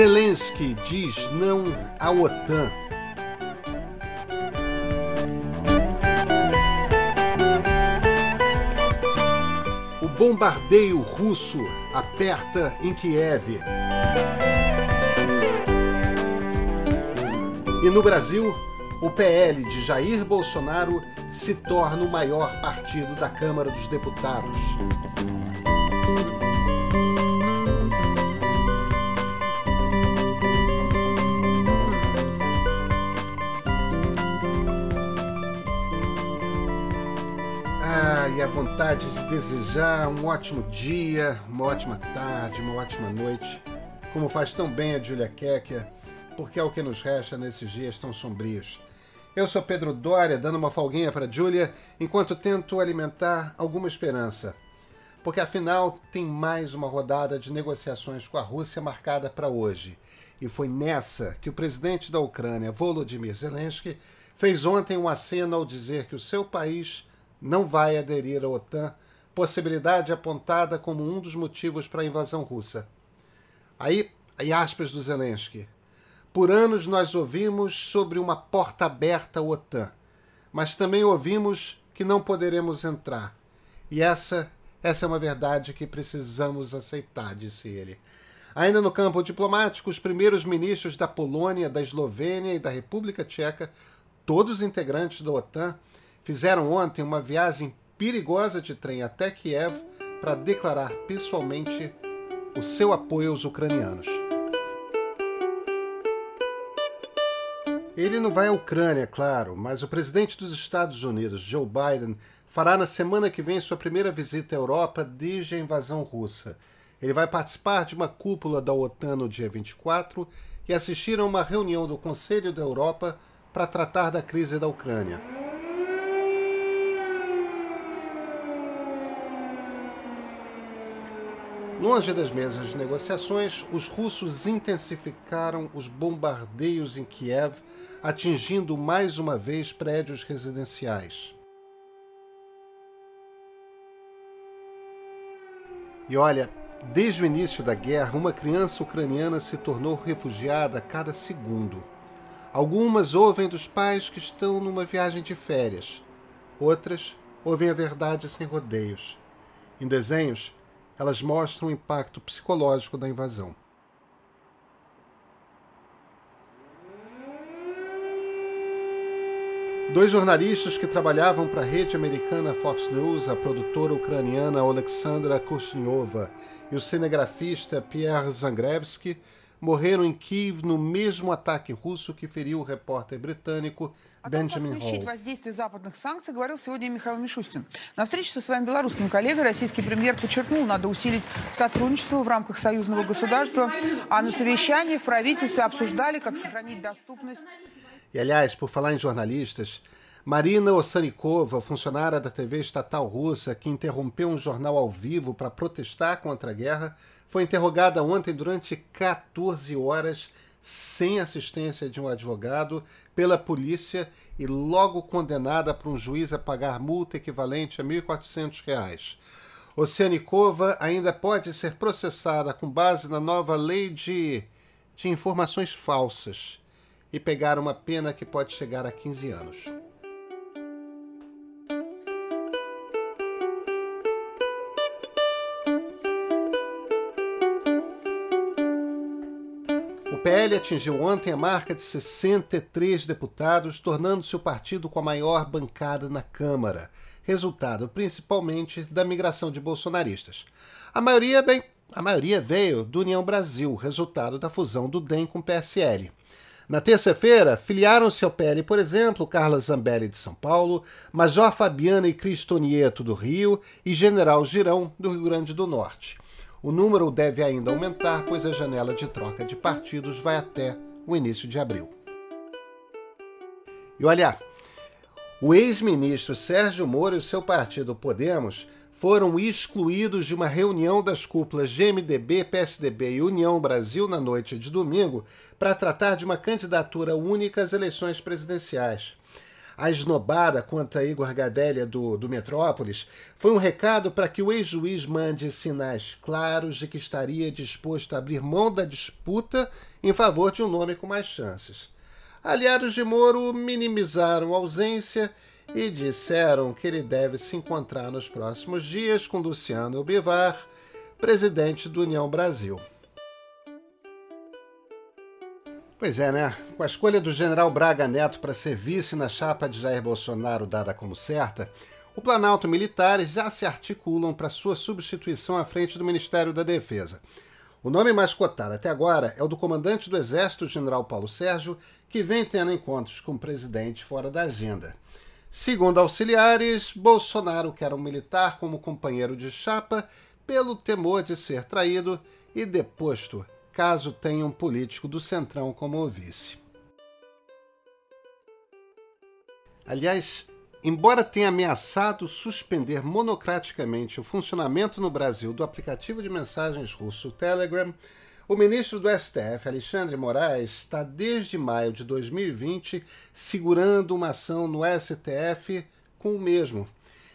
Zelensky diz não à OTAN. O bombardeio russo aperta em Kiev. E no Brasil, o PL de Jair Bolsonaro se torna o maior partido da Câmara dos Deputados. Vontade de desejar um ótimo dia, uma ótima tarde, uma ótima noite, como faz tão bem a Julia Kecker, porque é o que nos resta nesses dias tão sombrios. Eu sou Pedro Dória, dando uma folguinha para Julia, enquanto tento alimentar alguma esperança. Porque afinal tem mais uma rodada de negociações com a Rússia marcada para hoje. E foi nessa que o presidente da Ucrânia, Volodymyr Zelensky, fez ontem um aceno ao dizer que o seu país não vai aderir à OTAN, possibilidade apontada como um dos motivos para a invasão russa. Aí, aspas do Zelensky. Por anos nós ouvimos sobre uma porta aberta à OTAN, mas também ouvimos que não poderemos entrar. E essa, essa é uma verdade que precisamos aceitar, disse ele. Ainda no campo diplomático, os primeiros ministros da Polônia, da Eslovênia e da República Tcheca, todos integrantes da OTAN, fizeram ontem uma viagem perigosa de trem até Kiev para declarar pessoalmente o seu apoio aos ucranianos. Ele não vai à Ucrânia, claro, mas o presidente dos Estados Unidos, Joe Biden, fará na semana que vem sua primeira visita à Europa desde a invasão russa. Ele vai participar de uma cúpula da OTAN no dia 24 e assistir a uma reunião do Conselho da Europa para tratar da crise da Ucrânia. Longe das mesas de negociações, os russos intensificaram os bombardeios em Kiev, atingindo mais uma vez prédios residenciais. E olha, desde o início da guerra, uma criança ucraniana se tornou refugiada a cada segundo. Algumas ouvem dos pais que estão numa viagem de férias, outras ouvem a verdade sem rodeios. Em desenhos, elas mostram o impacto psicológico da invasão. Dois jornalistas que trabalhavam para a rede americana Fox News, a produtora ucraniana Alexandra Kushniova e o cinegrafista Pierre Zangrevsky, morreram em Kiev no mesmo ataque russo que feriu o repórter britânico Бенджамин смягчить воздействие западных санкций, говорил сегодня Михаил Мишустин. На встрече со своим белорусским коллегой российский премьер подчеркнул, надо усилить сотрудничество в рамках союзного государства, а на совещании в правительстве обсуждали, как сохранить доступность. E, aliás, por falar em jornalistas, Marina Ossanikova, funcionária da TV estatal russa que interrompeu um jornal ao vivo para protestar contra a guerra, foi interrogada ontem durante 14 horas sem assistência de um advogado pela polícia e logo condenada por um juiz a pagar multa equivalente a R$ 1.400. Oceanikova ainda pode ser processada com base na nova lei de, de informações falsas e pegar uma pena que pode chegar a 15 anos. PL atingiu ontem a marca de 63 deputados, tornando-se o partido com a maior bancada na Câmara, resultado principalmente da migração de bolsonaristas. A maioria, bem, a maioria veio do União Brasil, resultado da fusão do DEM com o PSL. Na terça-feira, filiaram-se ao PL, por exemplo, Carla Zambelli de São Paulo, Major Fabiana e Cristonieto do Rio e General Girão do Rio Grande do Norte. O número deve ainda aumentar, pois a janela de troca de partidos vai até o início de abril. E olha, o ex-ministro Sérgio Moro e seu partido Podemos foram excluídos de uma reunião das cúpulas GMDB, PSDB e União Brasil na noite de domingo para tratar de uma candidatura única às eleições presidenciais. A esnobada contra Igor Gadelha do, do Metrópolis foi um recado para que o ex-juiz mande sinais claros de que estaria disposto a abrir mão da disputa em favor de um nome com mais chances. Aliados de Moro minimizaram a ausência e disseram que ele deve se encontrar nos próximos dias com Luciano Bivar, presidente do União Brasil. Pois é, né? Com a escolha do general Braga Neto para ser vice na chapa de Jair Bolsonaro dada como certa, o Planalto Militares já se articulam para sua substituição à frente do Ministério da Defesa. O nome mais cotado até agora é o do comandante do Exército, general Paulo Sérgio, que vem tendo encontros com o presidente fora da agenda. Segundo auxiliares, Bolsonaro quer um militar como companheiro de chapa pelo temor de ser traído e deposto caso tenha um político do Centrão como vice. Aliás, embora tenha ameaçado suspender monocraticamente o funcionamento no Brasil do aplicativo de mensagens russo Telegram, o ministro do STF, Alexandre Moraes, está desde maio de 2020 segurando uma ação no STF com o mesmo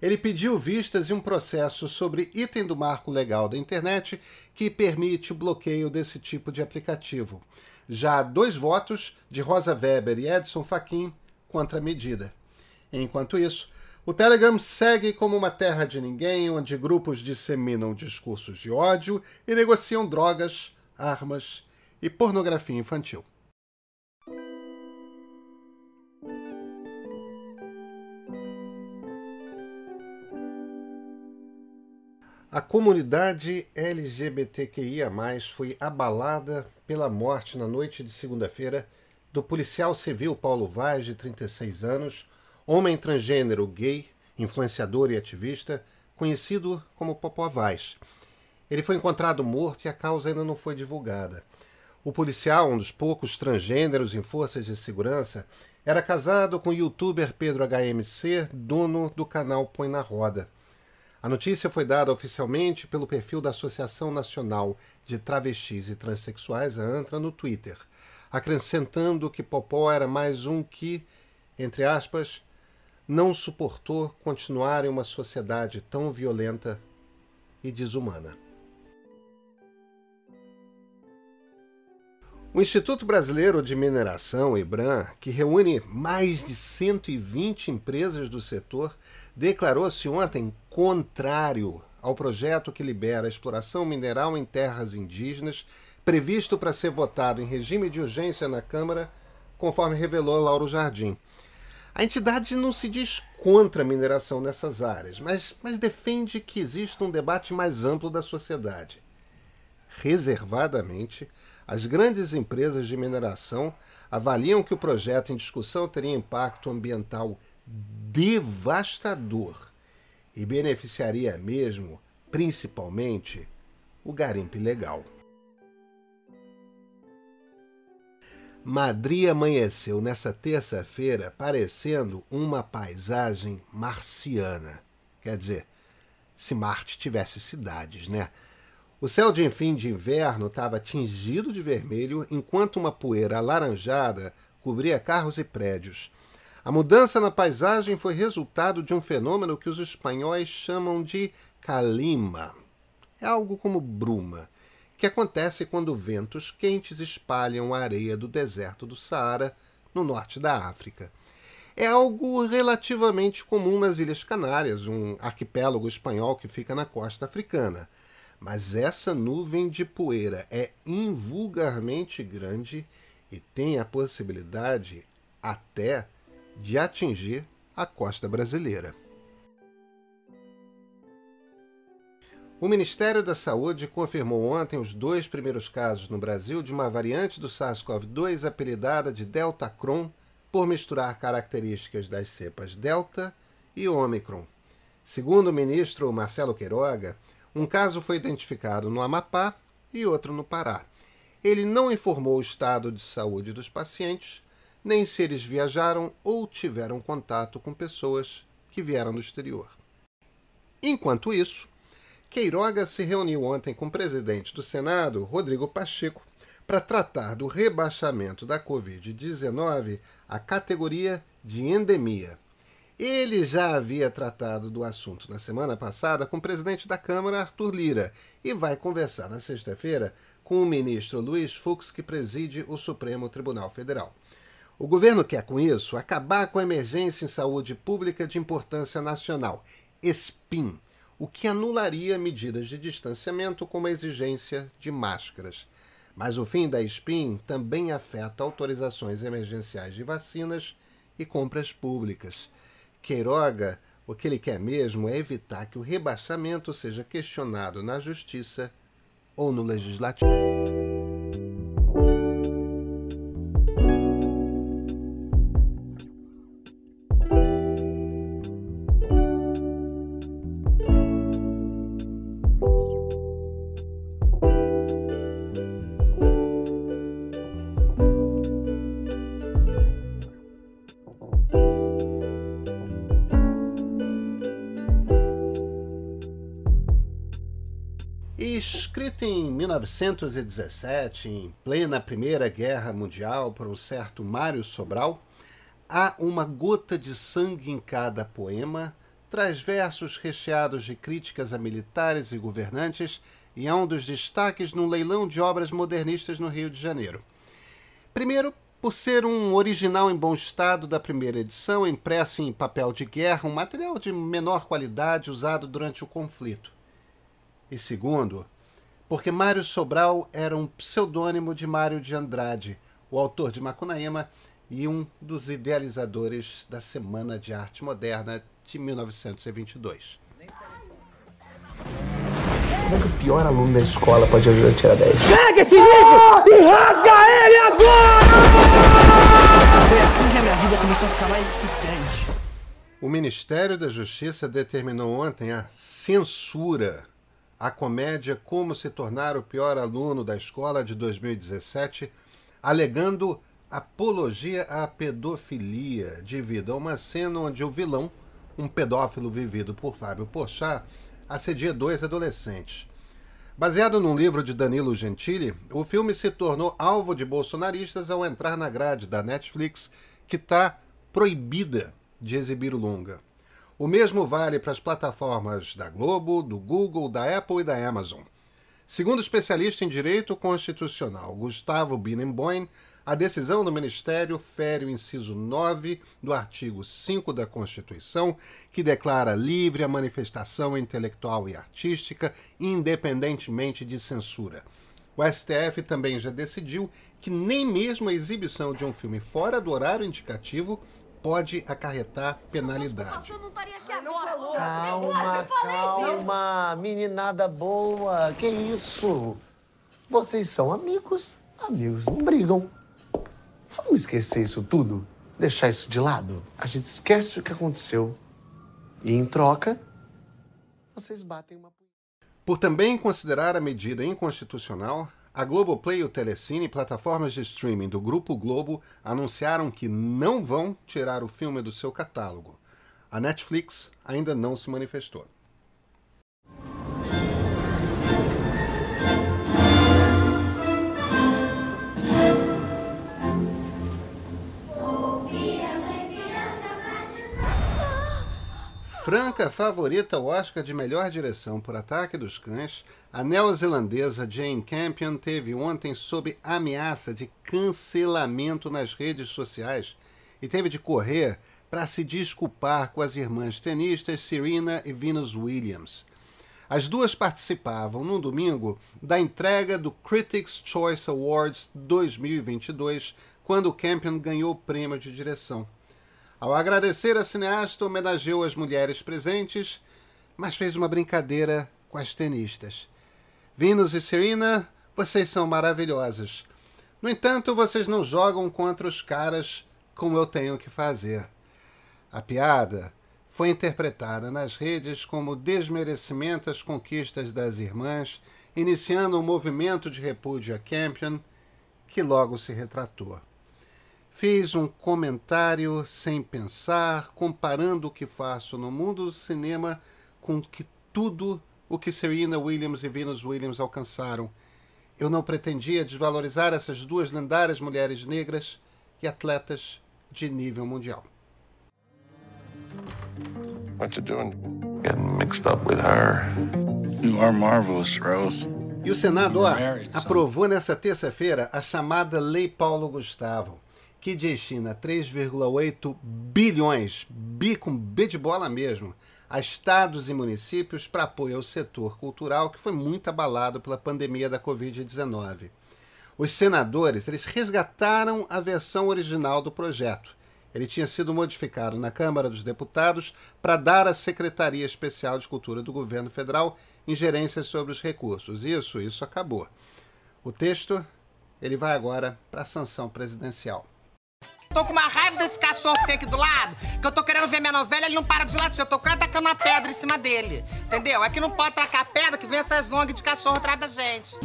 ele pediu vistas de um processo sobre item do marco legal da internet que permite o bloqueio desse tipo de aplicativo. Já há dois votos de Rosa Weber e Edson Fachin contra a medida. Enquanto isso, o Telegram segue como uma terra de ninguém, onde grupos disseminam discursos de ódio e negociam drogas, armas e pornografia infantil. A comunidade LGBTQIA, foi abalada pela morte na noite de segunda-feira do policial civil Paulo Vaz, de 36 anos, homem transgênero gay, influenciador e ativista, conhecido como Popó Vaz. Ele foi encontrado morto e a causa ainda não foi divulgada. O policial, um dos poucos transgêneros em forças de segurança, era casado com o youtuber Pedro HMC, dono do canal Põe na Roda. A notícia foi dada oficialmente pelo perfil da Associação Nacional de Travestis e Transsexuais, a ANTRA, no Twitter, acrescentando que Popó era mais um que, entre aspas, não suportou continuar em uma sociedade tão violenta e desumana. O Instituto Brasileiro de Mineração, IBRAM, que reúne mais de 120 empresas do setor, declarou-se ontem contrário ao projeto que libera a exploração mineral em terras indígenas, previsto para ser votado em regime de urgência na Câmara, conforme revelou Lauro Jardim. A entidade não se diz contra a mineração nessas áreas, mas, mas defende que exista um debate mais amplo da sociedade. Reservadamente, as grandes empresas de mineração avaliam que o projeto em discussão teria impacto ambiental devastador e beneficiaria mesmo, principalmente, o garimpo ilegal. Madrid amanheceu nessa terça-feira parecendo uma paisagem marciana. Quer dizer, se Marte tivesse cidades, né? O céu de fim de inverno estava tingido de vermelho, enquanto uma poeira alaranjada cobria carros e prédios. A mudança na paisagem foi resultado de um fenômeno que os espanhóis chamam de calima. É algo como bruma, que acontece quando ventos quentes espalham a areia do deserto do Saara, no norte da África. É algo relativamente comum nas Ilhas Canárias, um arquipélago espanhol que fica na costa africana. Mas essa nuvem de poeira é invulgarmente grande e tem a possibilidade até de atingir a costa brasileira. O Ministério da Saúde confirmou ontem os dois primeiros casos no Brasil de uma variante do SARS-CoV-2 apelidada de Delta Cron por misturar características das cepas Delta e Omicron. Segundo o ministro Marcelo Queiroga, um caso foi identificado no Amapá e outro no Pará. Ele não informou o estado de saúde dos pacientes, nem se eles viajaram ou tiveram contato com pessoas que vieram do exterior. Enquanto isso, Queiroga se reuniu ontem com o presidente do Senado, Rodrigo Pacheco, para tratar do rebaixamento da Covid-19 à categoria de endemia. Ele já havia tratado do assunto na semana passada com o presidente da Câmara, Arthur Lira, e vai conversar na sexta-feira com o ministro Luiz Fux, que preside o Supremo Tribunal Federal. O governo quer, com isso, acabar com a emergência em saúde pública de importância nacional, SPIN, o que anularia medidas de distanciamento como a exigência de máscaras. Mas o fim da SPIN também afeta autorizações emergenciais de vacinas e compras públicas. Queiroga, o que ele quer mesmo é evitar que o rebaixamento seja questionado na Justiça ou no Legislativo. Escrita em 1917, em plena Primeira Guerra Mundial, por um certo Mário Sobral, há uma gota de sangue em cada poema, traz versos recheados de críticas a militares e governantes e é um dos destaques no leilão de obras modernistas no Rio de Janeiro. Primeiro, por ser um original em bom estado da primeira edição, impresso em papel de guerra, um material de menor qualidade usado durante o conflito. E segundo, porque Mário Sobral era um pseudônimo de Mário de Andrade, o autor de Macunaíma e um dos idealizadores da Semana de Arte Moderna de 1922. Como é que o pior aluno da escola pode ajudar a tirar 10? Pega esse livro e rasga ele agora! Foi assim que a minha vida começou a ficar mais excitante. O Ministério da Justiça determinou ontem a censura a comédia Como se tornar o pior aluno da escola de 2017, alegando apologia à pedofilia devido a uma cena onde o vilão, um pedófilo vivido por Fábio Porchat, assedia dois adolescentes. Baseado num livro de Danilo Gentili, o filme se tornou alvo de bolsonaristas ao entrar na grade da Netflix, que está proibida de exibir o longa. O mesmo vale para as plataformas da Globo, do Google, da Apple e da Amazon. Segundo o especialista em direito constitucional Gustavo Binnenboim, a decisão do Ministério fere o inciso 9 do artigo 5 da Constituição, que declara livre a manifestação intelectual e artística, independentemente de censura. O STF também já decidiu que nem mesmo a exibição de um filme fora do horário indicativo pode acarretar penalidade. Calma, calma, meninada boa. Que isso? Vocês são amigos. Amigos não brigam. Vamos esquecer isso tudo? Deixar isso de lado? A gente esquece o que aconteceu. E em troca, vocês batem uma. Por também considerar a medida inconstitucional, a Globoplay e o Telecine, plataformas de streaming do Grupo Globo, anunciaram que não vão tirar o filme do seu catálogo. A Netflix ainda não se manifestou. Franca favorita ao Oscar de melhor direção por Ataque dos Cães, a neozelandesa Jane Campion teve ontem sob ameaça de cancelamento nas redes sociais e teve de correr para se desculpar com as irmãs tenistas Serena e Venus Williams. As duas participavam no domingo da entrega do Critics' Choice Awards 2022, quando Campion ganhou o prêmio de direção. Ao agradecer, a cineasta homenageou as mulheres presentes, mas fez uma brincadeira com as tenistas. Venus e Serena, vocês são maravilhosas. No entanto, vocês não jogam contra os caras como eu tenho que fazer. A piada foi interpretada nas redes como desmerecimento às conquistas das irmãs, iniciando um movimento de repúdio a Campion, que logo se retratou. Fiz um comentário sem pensar, comparando o que faço no mundo do cinema com que tudo o que Serena Williams e Venus Williams alcançaram. Eu não pretendia desvalorizar essas duas lendárias mulheres negras e atletas de nível mundial. What you doing? Getting mixed up with her. You are marvelous, Rose. E o Senado ó, aprovou nessa terça-feira a chamada Lei Paulo Gustavo, que destina 3,8 bilhões, bi com B de bola mesmo, a estados e municípios para apoio ao setor cultural que foi muito abalado pela pandemia da Covid-19. Os senadores eles resgataram a versão original do projeto. Ele tinha sido modificado na Câmara dos Deputados para dar à Secretaria Especial de Cultura do Governo Federal ingerências sobre os recursos. Isso, isso acabou. O texto ele vai agora para a sanção presidencial. Tô com uma raiva desse cachorro que tem aqui do lado, que eu tô querendo ver minha novela, ele não para de latir. Eu tô quase tacando uma pedra em cima dele. Entendeu? É que não pode tacar pedra que vem essas ONG de cachorro atrás da gente.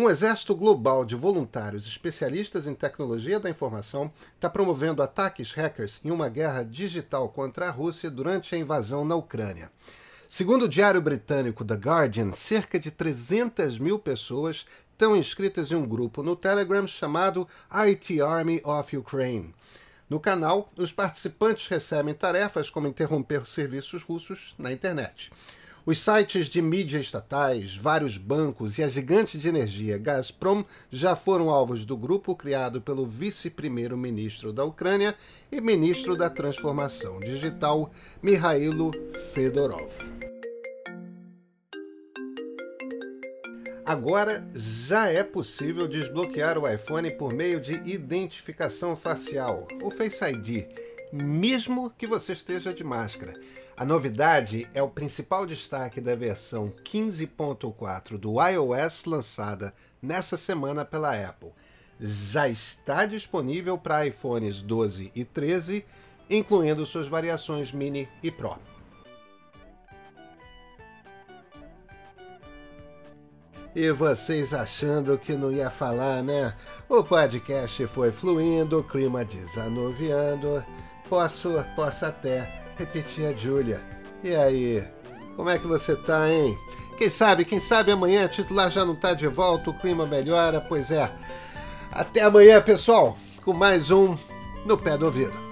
Um exército global de voluntários especialistas em tecnologia da informação está promovendo ataques hackers em uma guerra digital contra a Rússia durante a invasão na Ucrânia. Segundo o diário britânico The Guardian, cerca de 300 mil pessoas estão inscritas em um grupo no Telegram chamado IT Army of Ukraine. No canal, os participantes recebem tarefas como interromper serviços russos na internet. Os sites de mídia estatais, vários bancos e a gigante de energia Gazprom já foram alvos do grupo criado pelo vice-primeiro-ministro da Ucrânia e ministro da Transformação Digital, Mikhailo Fedorov. Agora já é possível desbloquear o iPhone por meio de identificação facial, o Face ID, mesmo que você esteja de máscara. A novidade é o principal destaque da versão 15.4 do iOS lançada nessa semana pela Apple. Já está disponível para iPhones 12 e 13, incluindo suas variações Mini e Pro. E vocês achando que não ia falar, né? O podcast foi fluindo, o clima desanuviando. Posso, posso até repetir a Júlia. E aí, como é que você tá, hein? Quem sabe, quem sabe amanhã a titular já não tá de volta, o clima melhora, pois é. Até amanhã, pessoal, com mais um No Pé do Ouvido.